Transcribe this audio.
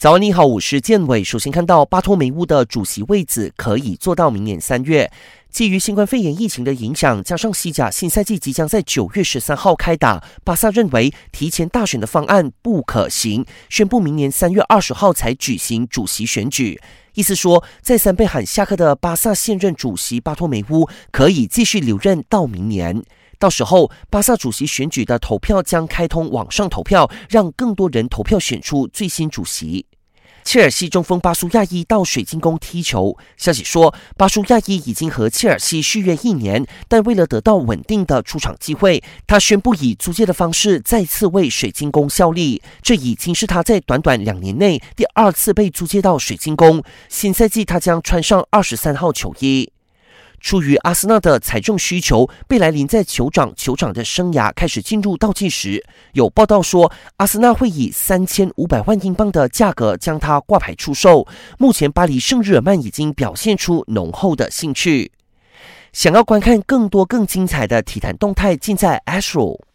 早安，你好，我是建伟。首先看到巴托梅乌的主席位子可以做到明年三月。基于新冠肺炎疫情的影响，加上西甲新赛季即将在九月十三号开打，巴萨认为提前大选的方案不可行，宣布明年三月二十号才举行主席选举。意思说，再三被喊下课的巴萨现任主席巴托梅乌可以继续留任到明年。到时候，巴萨主席选举的投票将开通网上投票，让更多人投票选出最新主席。切尔西中锋巴苏亚伊到水晶宫踢球。消息说，巴苏亚伊已经和切尔西续约一年，但为了得到稳定的出场机会，他宣布以租借的方式再次为水晶宫效力。这已经是他在短短两年内第二次被租借到水晶宫。新赛季，他将穿上二十三号球衣。出于阿森纳的财政需求，贝莱林在酋长酋长的生涯开始进入倒计时。有报道说，阿森纳会以三千五百万英镑的价格将他挂牌出售。目前，巴黎圣日耳曼已经表现出浓厚的兴趣。想要观看更多更精彩的体坛动态，尽在 Astro。